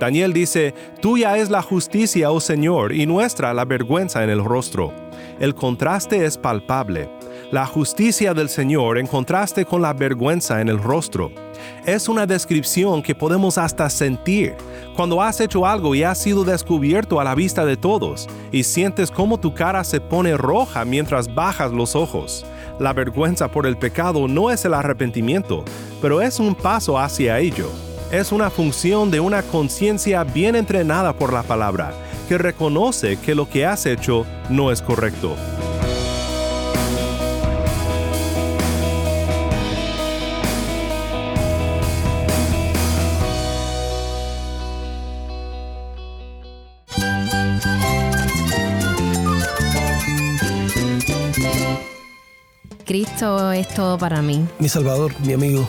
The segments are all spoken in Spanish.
Daniel dice, Tuya es la justicia, oh Señor, y nuestra la vergüenza en el rostro. El contraste es palpable. La justicia del Señor en contraste con la vergüenza en el rostro. Es una descripción que podemos hasta sentir cuando has hecho algo y has sido descubierto a la vista de todos y sientes cómo tu cara se pone roja mientras bajas los ojos. La vergüenza por el pecado no es el arrepentimiento, pero es un paso hacia ello es una función de una conciencia bien entrenada por la palabra, que reconoce que lo que has hecho no es correcto. Cristo es todo para mí. Mi Salvador, mi amigo,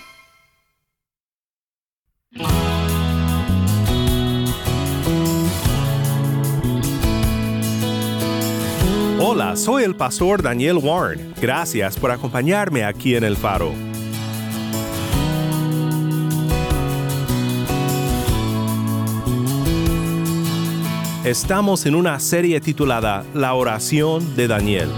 Soy el pastor Daniel Warren. Gracias por acompañarme aquí en el faro. Estamos en una serie titulada La oración de Daniel.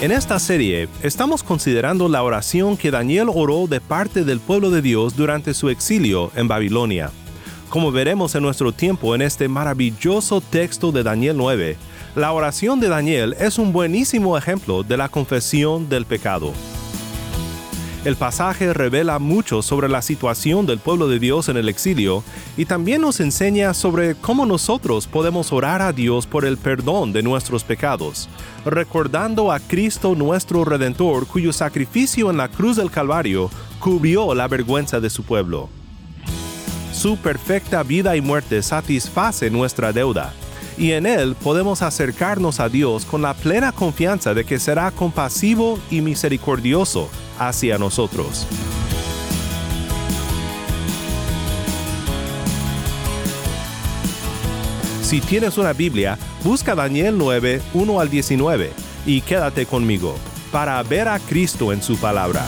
En esta serie estamos considerando la oración que Daniel oró de parte del pueblo de Dios durante su exilio en Babilonia. Como veremos en nuestro tiempo en este maravilloso texto de Daniel 9, la oración de Daniel es un buenísimo ejemplo de la confesión del pecado. El pasaje revela mucho sobre la situación del pueblo de Dios en el exilio y también nos enseña sobre cómo nosotros podemos orar a Dios por el perdón de nuestros pecados, recordando a Cristo nuestro Redentor cuyo sacrificio en la cruz del Calvario cubrió la vergüenza de su pueblo. Su perfecta vida y muerte satisface nuestra deuda, y en Él podemos acercarnos a Dios con la plena confianza de que será compasivo y misericordioso hacia nosotros. Si tienes una Biblia, busca Daniel 9, 1 al 19 y quédate conmigo para ver a Cristo en su palabra.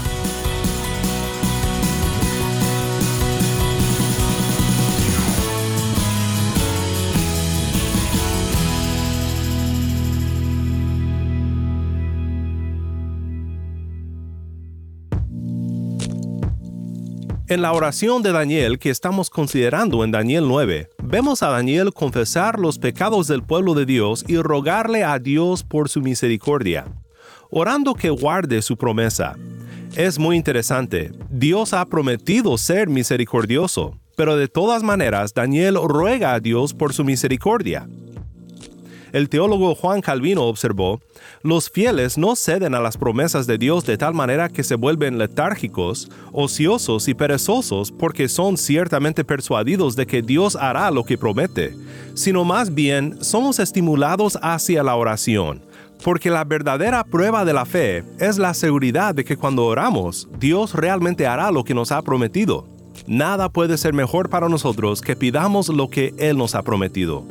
En la oración de Daniel que estamos considerando en Daniel 9, vemos a Daniel confesar los pecados del pueblo de Dios y rogarle a Dios por su misericordia, orando que guarde su promesa. Es muy interesante, Dios ha prometido ser misericordioso, pero de todas maneras Daniel ruega a Dios por su misericordia. El teólogo Juan Calvino observó, los fieles no ceden a las promesas de Dios de tal manera que se vuelven letárgicos, ociosos y perezosos porque son ciertamente persuadidos de que Dios hará lo que promete, sino más bien somos estimulados hacia la oración, porque la verdadera prueba de la fe es la seguridad de que cuando oramos, Dios realmente hará lo que nos ha prometido. Nada puede ser mejor para nosotros que pidamos lo que Él nos ha prometido.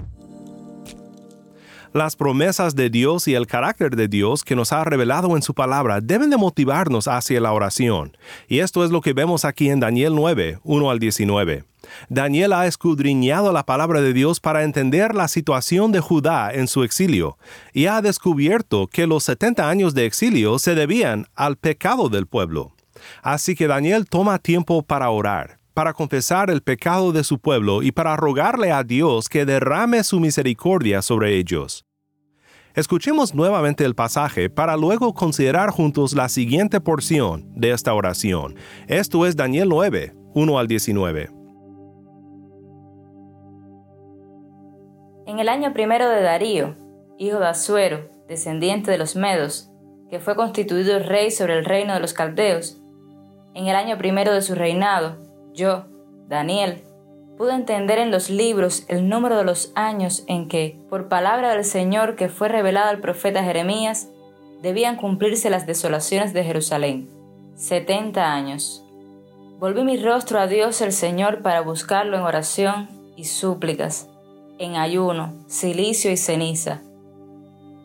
Las promesas de Dios y el carácter de Dios que nos ha revelado en su palabra deben de motivarnos hacia la oración. Y esto es lo que vemos aquí en Daniel 9, 1 al 19. Daniel ha escudriñado la palabra de Dios para entender la situación de Judá en su exilio, y ha descubierto que los 70 años de exilio se debían al pecado del pueblo. Así que Daniel toma tiempo para orar, para confesar el pecado de su pueblo y para rogarle a Dios que derrame su misericordia sobre ellos. Escuchemos nuevamente el pasaje para luego considerar juntos la siguiente porción de esta oración. Esto es Daniel 9, 1 al 19. En el año primero de Darío, hijo de Asuero, descendiente de los Medos, que fue constituido rey sobre el reino de los Caldeos, en el año primero de su reinado, yo, Daniel, pudo entender en los libros el número de los años en que, por palabra del Señor que fue revelada al profeta Jeremías, debían cumplirse las desolaciones de Jerusalén. Setenta años. Volví mi rostro a Dios el Señor para buscarlo en oración y súplicas, en ayuno, silicio y ceniza.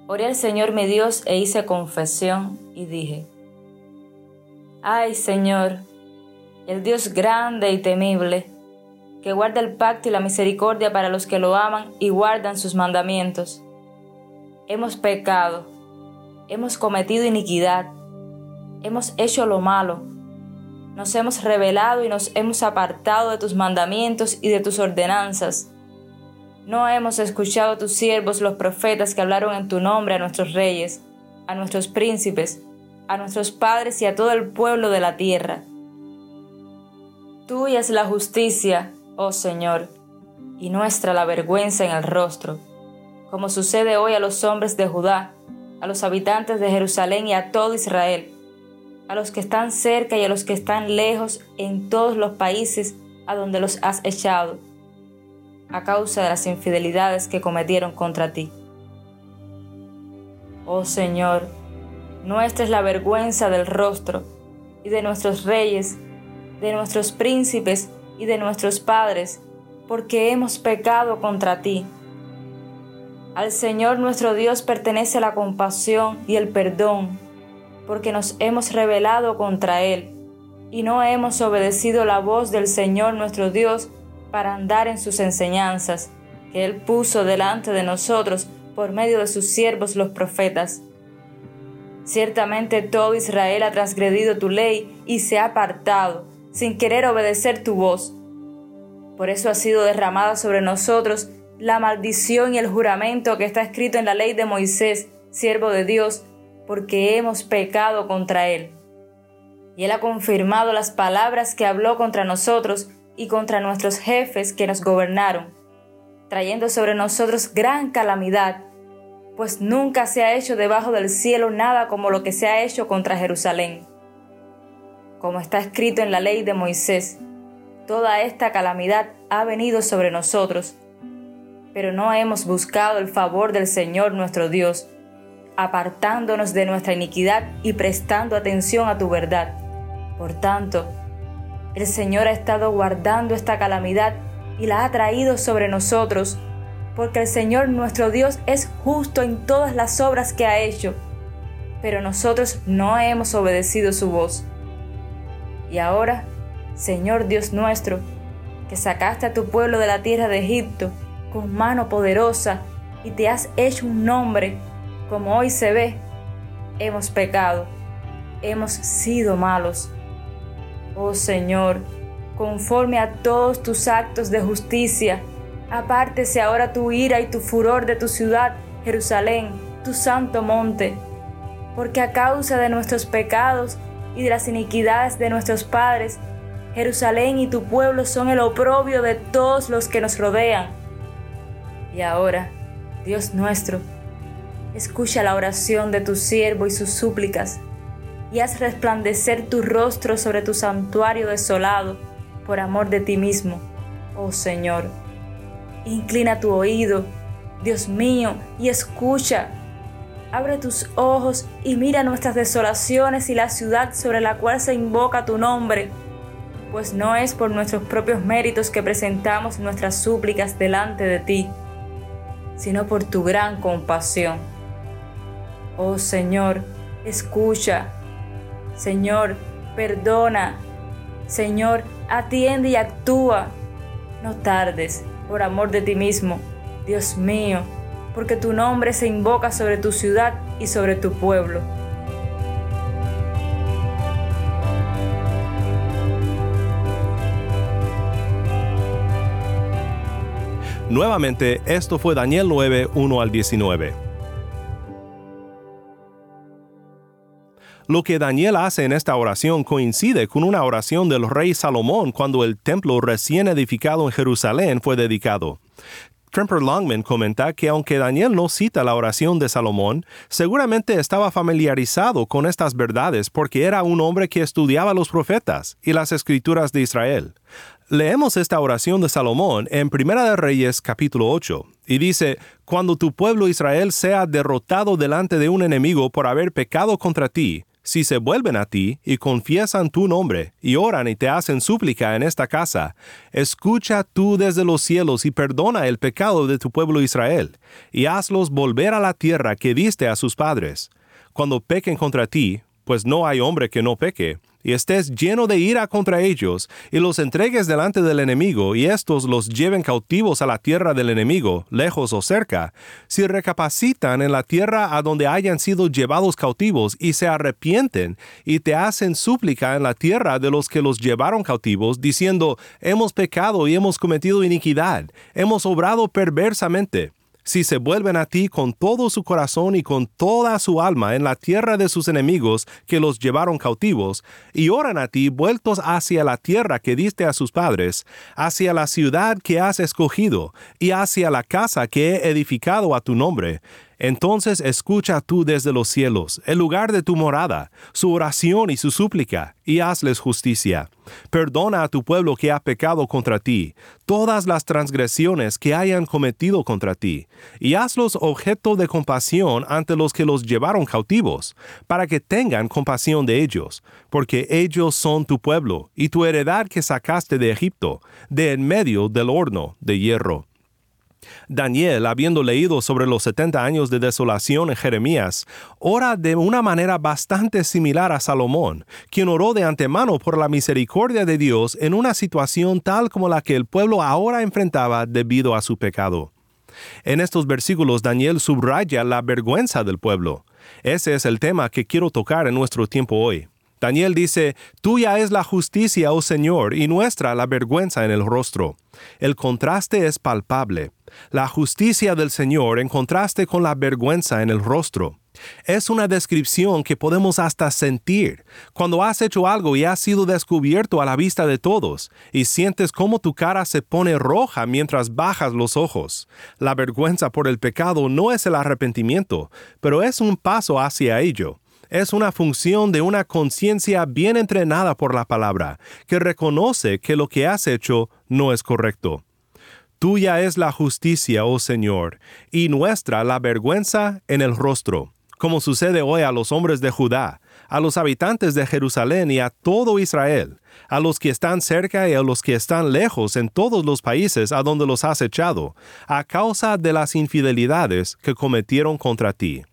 Oré al Señor mi Dios e hice confesión y dije, Ay Señor, el Dios grande y temible, que guarda el pacto y la misericordia para los que lo aman y guardan sus mandamientos. Hemos pecado, hemos cometido iniquidad, hemos hecho lo malo, nos hemos rebelado y nos hemos apartado de tus mandamientos y de tus ordenanzas. No hemos escuchado a tus siervos los profetas que hablaron en tu nombre a nuestros reyes, a nuestros príncipes, a nuestros padres y a todo el pueblo de la tierra. Tuya es la justicia, oh Señor, y nuestra la vergüenza en el rostro, como sucede hoy a los hombres de Judá, a los habitantes de Jerusalén y a todo Israel, a los que están cerca y a los que están lejos en todos los países a donde los has echado, a causa de las infidelidades que cometieron contra ti. Oh Señor, nuestra es la vergüenza del rostro, y de nuestros reyes, de nuestros príncipes y de nuestros padres, porque hemos pecado contra ti. Al Señor nuestro Dios pertenece la compasión y el perdón, porque nos hemos rebelado contra Él, y no hemos obedecido la voz del Señor nuestro Dios para andar en sus enseñanzas, que Él puso delante de nosotros por medio de sus siervos los profetas. Ciertamente todo Israel ha transgredido tu ley y se ha apartado, sin querer obedecer tu voz. Por eso ha sido derramada sobre nosotros la maldición y el juramento que está escrito en la ley de Moisés, siervo de Dios, porque hemos pecado contra él. Y él ha confirmado las palabras que habló contra nosotros y contra nuestros jefes que nos gobernaron, trayendo sobre nosotros gran calamidad, pues nunca se ha hecho debajo del cielo nada como lo que se ha hecho contra Jerusalén como está escrito en la ley de Moisés, toda esta calamidad ha venido sobre nosotros, pero no hemos buscado el favor del Señor nuestro Dios, apartándonos de nuestra iniquidad y prestando atención a tu verdad. Por tanto, el Señor ha estado guardando esta calamidad y la ha traído sobre nosotros, porque el Señor nuestro Dios es justo en todas las obras que ha hecho, pero nosotros no hemos obedecido su voz. Y ahora, Señor Dios nuestro, que sacaste a tu pueblo de la tierra de Egipto con mano poderosa y te has hecho un nombre, como hoy se ve, hemos pecado, hemos sido malos. Oh Señor, conforme a todos tus actos de justicia, apártese ahora tu ira y tu furor de tu ciudad, Jerusalén, tu santo monte, porque a causa de nuestros pecados y de las iniquidades de nuestros padres. Jerusalén y tu pueblo son el oprobio de todos los que nos rodean. Y ahora, Dios nuestro, escucha la oración de tu siervo y sus súplicas, y haz resplandecer tu rostro sobre tu santuario desolado, por amor de ti mismo, oh Señor. Inclina tu oído, Dios mío, y escucha Abre tus ojos y mira nuestras desolaciones y la ciudad sobre la cual se invoca tu nombre, pues no es por nuestros propios méritos que presentamos nuestras súplicas delante de ti, sino por tu gran compasión. Oh Señor, escucha. Señor, perdona. Señor, atiende y actúa. No tardes, por amor de ti mismo, Dios mío porque tu nombre se invoca sobre tu ciudad y sobre tu pueblo. Nuevamente, esto fue Daniel 9, 1 al 19. Lo que Daniel hace en esta oración coincide con una oración del rey Salomón cuando el templo recién edificado en Jerusalén fue dedicado. Tremper Longman comenta que aunque Daniel no cita la oración de Salomón, seguramente estaba familiarizado con estas verdades porque era un hombre que estudiaba los profetas y las escrituras de Israel. Leemos esta oración de Salomón en Primera de Reyes capítulo 8 y dice, Cuando tu pueblo Israel sea derrotado delante de un enemigo por haber pecado contra ti, si se vuelven a ti y confiesan tu nombre y oran y te hacen súplica en esta casa, escucha tú desde los cielos y perdona el pecado de tu pueblo Israel, y hazlos volver a la tierra que diste a sus padres. Cuando pequen contra ti, pues no hay hombre que no peque, y estés lleno de ira contra ellos, y los entregues delante del enemigo, y éstos los lleven cautivos a la tierra del enemigo, lejos o cerca, si recapacitan en la tierra a donde hayan sido llevados cautivos, y se arrepienten, y te hacen súplica en la tierra de los que los llevaron cautivos, diciendo, hemos pecado y hemos cometido iniquidad, hemos obrado perversamente, si se vuelven a ti con todo su corazón y con toda su alma en la tierra de sus enemigos que los llevaron cautivos, y oran a ti vueltos hacia la tierra que diste a sus padres, hacia la ciudad que has escogido, y hacia la casa que he edificado a tu nombre, entonces escucha tú desde los cielos, el lugar de tu morada, su oración y su súplica, y hazles justicia. Perdona a tu pueblo que ha pecado contra ti, todas las transgresiones que hayan cometido contra ti, y hazlos objeto de compasión ante los que los llevaron cautivos, para que tengan compasión de ellos, porque ellos son tu pueblo, y tu heredad que sacaste de Egipto, de en medio del horno de hierro. Daniel, habiendo leído sobre los 70 años de desolación en Jeremías, ora de una manera bastante similar a Salomón, quien oró de antemano por la misericordia de Dios en una situación tal como la que el pueblo ahora enfrentaba debido a su pecado. En estos versículos Daniel subraya la vergüenza del pueblo. Ese es el tema que quiero tocar en nuestro tiempo hoy. Daniel dice, Tuya es la justicia, oh Señor, y nuestra la vergüenza en el rostro. El contraste es palpable. La justicia del Señor en contraste con la vergüenza en el rostro. Es una descripción que podemos hasta sentir cuando has hecho algo y has sido descubierto a la vista de todos y sientes cómo tu cara se pone roja mientras bajas los ojos. La vergüenza por el pecado no es el arrepentimiento, pero es un paso hacia ello es una función de una conciencia bien entrenada por la palabra, que reconoce que lo que has hecho no es correcto. Tuya es la justicia, oh Señor, y nuestra la vergüenza en el rostro, como sucede hoy a los hombres de Judá, a los habitantes de Jerusalén y a todo Israel, a los que están cerca y a los que están lejos en todos los países a donde los has echado, a causa de las infidelidades que cometieron contra ti.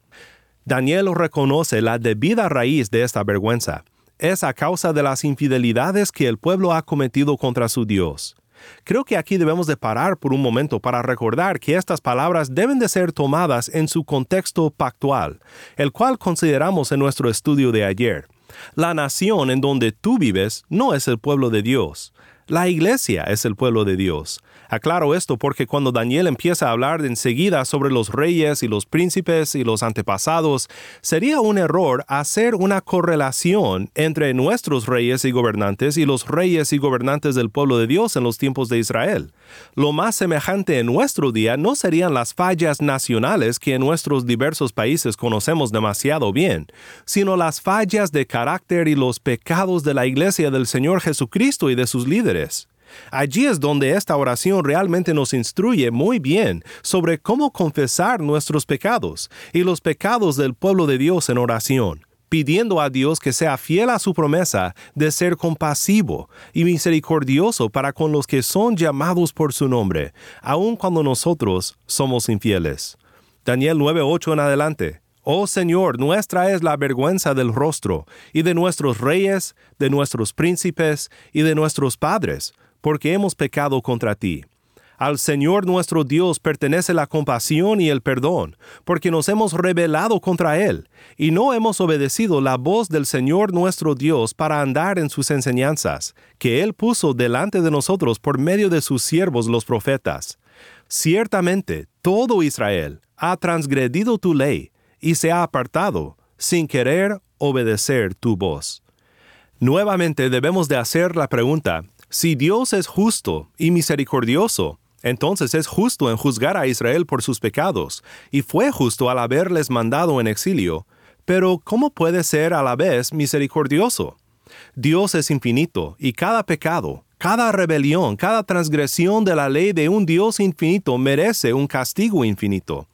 Daniel reconoce la debida raíz de esta vergüenza. Es a causa de las infidelidades que el pueblo ha cometido contra su Dios. Creo que aquí debemos de parar por un momento para recordar que estas palabras deben de ser tomadas en su contexto pactual, el cual consideramos en nuestro estudio de ayer. La nación en donde tú vives no es el pueblo de Dios. La iglesia es el pueblo de Dios. Aclaro esto porque cuando Daniel empieza a hablar enseguida sobre los reyes y los príncipes y los antepasados, sería un error hacer una correlación entre nuestros reyes y gobernantes y los reyes y gobernantes del pueblo de Dios en los tiempos de Israel. Lo más semejante en nuestro día no serían las fallas nacionales que en nuestros diversos países conocemos demasiado bien, sino las fallas de carácter y los pecados de la iglesia del Señor Jesucristo y de sus líderes. Allí es donde esta oración realmente nos instruye muy bien sobre cómo confesar nuestros pecados y los pecados del pueblo de Dios en oración pidiendo a Dios que sea fiel a su promesa de ser compasivo y misericordioso para con los que son llamados por su nombre, aun cuando nosotros somos infieles. Daniel 9:8 en adelante. Oh Señor, nuestra es la vergüenza del rostro, y de nuestros reyes, de nuestros príncipes, y de nuestros padres, porque hemos pecado contra ti. Al Señor nuestro Dios pertenece la compasión y el perdón, porque nos hemos rebelado contra Él, y no hemos obedecido la voz del Señor nuestro Dios para andar en sus enseñanzas, que Él puso delante de nosotros por medio de sus siervos los profetas. Ciertamente, todo Israel ha transgredido tu ley, y se ha apartado, sin querer obedecer tu voz. Nuevamente debemos de hacer la pregunta, si Dios es justo y misericordioso, entonces es justo en juzgar a Israel por sus pecados, y fue justo al haberles mandado en exilio, pero ¿cómo puede ser a la vez misericordioso? Dios es infinito, y cada pecado, Cada rebelión, cada transgresión de la ley de un Dios infinito merece un castigo infinito.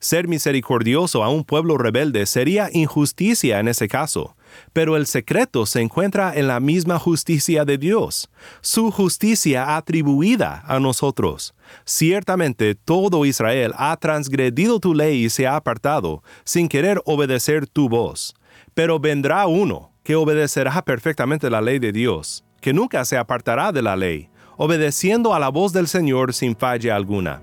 Ser misericordioso a un pueblo rebelde sería injusticia en ese caso, pero el secreto se encuentra en la misma justicia de Dios, su justicia atribuida a nosotros. Ciertamente todo Israel ha transgredido tu ley y se ha apartado, sin querer obedecer tu voz. Pero vendrá uno que obedecerá perfectamente la ley de Dios, que nunca se apartará de la ley, obedeciendo a la voz del Señor sin falla alguna.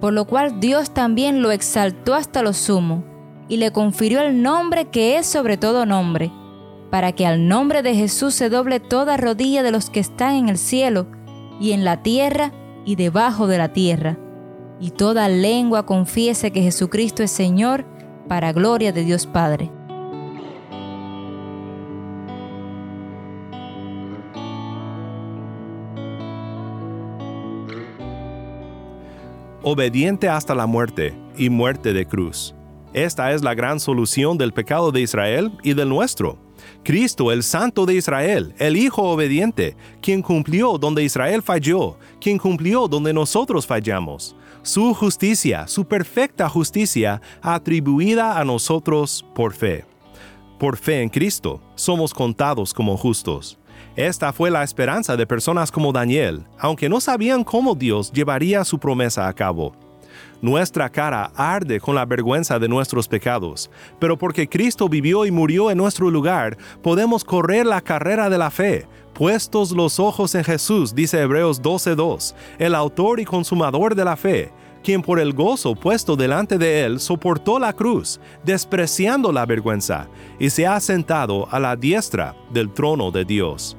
por lo cual Dios también lo exaltó hasta lo sumo y le confirió el nombre que es sobre todo nombre, para que al nombre de Jesús se doble toda rodilla de los que están en el cielo y en la tierra y debajo de la tierra, y toda lengua confiese que Jesucristo es Señor, para gloria de Dios Padre. Obediente hasta la muerte y muerte de cruz. Esta es la gran solución del pecado de Israel y del nuestro. Cristo, el Santo de Israel, el Hijo obediente, quien cumplió donde Israel falló, quien cumplió donde nosotros fallamos. Su justicia, su perfecta justicia, atribuida a nosotros por fe. Por fe en Cristo, somos contados como justos. Esta fue la esperanza de personas como Daniel, aunque no sabían cómo Dios llevaría su promesa a cabo. Nuestra cara arde con la vergüenza de nuestros pecados, pero porque Cristo vivió y murió en nuestro lugar, podemos correr la carrera de la fe, puestos los ojos en Jesús, dice Hebreos 12.2, el autor y consumador de la fe, quien por el gozo puesto delante de él soportó la cruz, despreciando la vergüenza, y se ha sentado a la diestra del trono de Dios.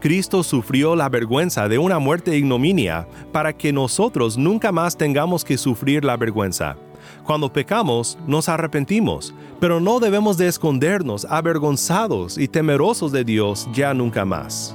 Cristo sufrió la vergüenza de una muerte ignominia para que nosotros nunca más tengamos que sufrir la vergüenza. Cuando pecamos, nos arrepentimos, pero no debemos de escondernos avergonzados y temerosos de Dios ya nunca más.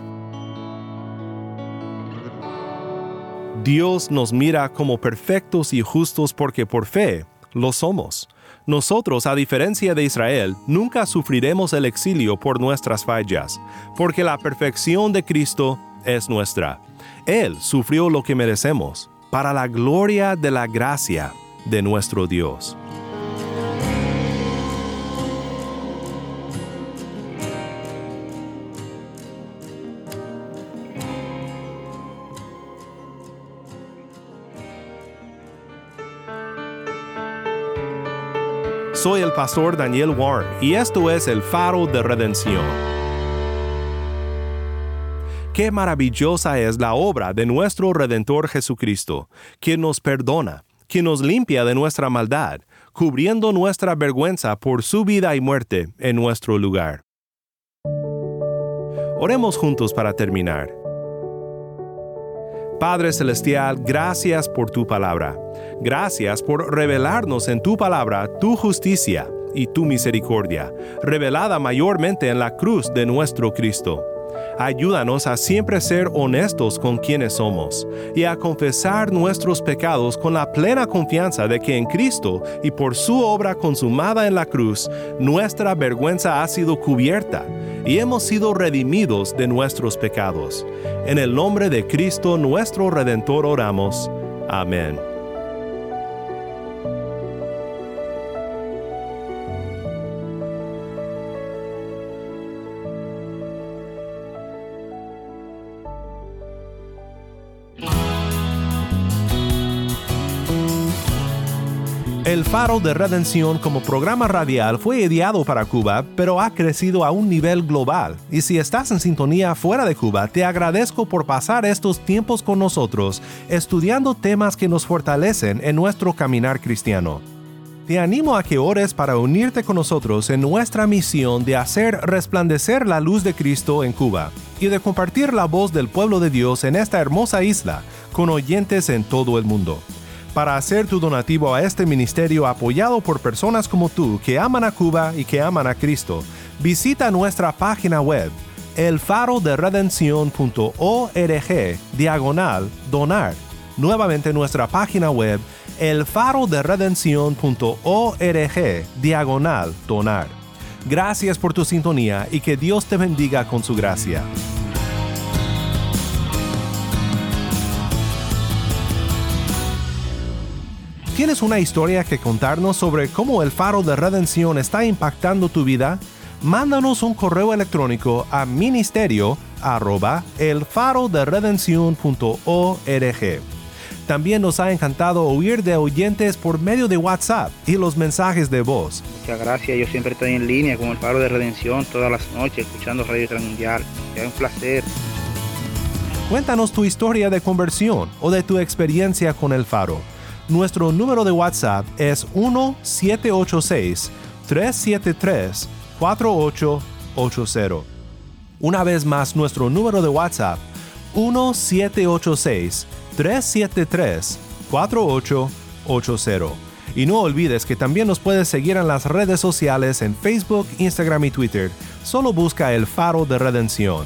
Dios nos mira como perfectos y justos porque por fe lo somos. Nosotros, a diferencia de Israel, nunca sufriremos el exilio por nuestras fallas, porque la perfección de Cristo es nuestra. Él sufrió lo que merecemos, para la gloria de la gracia de nuestro Dios. Soy el pastor Daniel Warren y esto es el faro de redención. Qué maravillosa es la obra de nuestro Redentor Jesucristo, quien nos perdona, quien nos limpia de nuestra maldad, cubriendo nuestra vergüenza por su vida y muerte en nuestro lugar. Oremos juntos para terminar. Padre Celestial, gracias por tu palabra. Gracias por revelarnos en tu palabra tu justicia y tu misericordia, revelada mayormente en la cruz de nuestro Cristo. Ayúdanos a siempre ser honestos con quienes somos y a confesar nuestros pecados con la plena confianza de que en Cristo y por su obra consumada en la cruz, nuestra vergüenza ha sido cubierta y hemos sido redimidos de nuestros pecados. En el nombre de Cristo nuestro Redentor oramos. Amén. El Faro de Redención como programa radial fue ideado para Cuba, pero ha crecido a un nivel global. Y si estás en sintonía fuera de Cuba, te agradezco por pasar estos tiempos con nosotros, estudiando temas que nos fortalecen en nuestro caminar cristiano. Te animo a que ores para unirte con nosotros en nuestra misión de hacer resplandecer la luz de Cristo en Cuba. y de compartir la voz del pueblo de Dios en esta hermosa isla con oyentes en todo el mundo. Para hacer tu donativo a este ministerio apoyado por personas como tú que aman a Cuba y que aman a Cristo, visita nuestra página web elfaroderedencion.org diagonal donar. Nuevamente nuestra página web elfaroderedencion.org diagonal donar. Gracias por tu sintonía y que Dios te bendiga con su gracia. ¿Tienes una historia que contarnos sobre cómo el faro de redención está impactando tu vida? Mándanos un correo electrónico a ministerio arroba También nos ha encantado oír de oyentes por medio de WhatsApp y los mensajes de voz. Muchas gracias, yo siempre estoy en línea con el Faro de Redención todas las noches escuchando Radio Transmundial. Es un placer. Cuéntanos tu historia de conversión o de tu experiencia con el Faro. Nuestro número de WhatsApp es 1-786-373-4880. Una vez más, nuestro número de WhatsApp 1-786-373-4880. Y no olvides que también nos puedes seguir en las redes sociales en Facebook, Instagram y Twitter. Solo busca el faro de redención.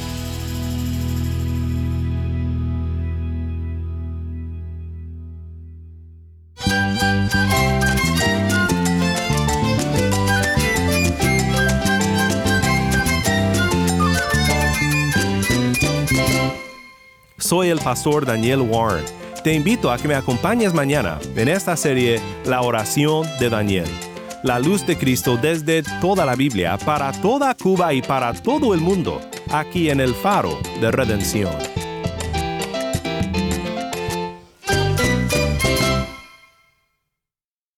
Soy el pastor Daniel Warren. Te invito a que me acompañes mañana en esta serie La oración de Daniel. La luz de Cristo desde toda la Biblia, para toda Cuba y para todo el mundo, aquí en el faro de redención.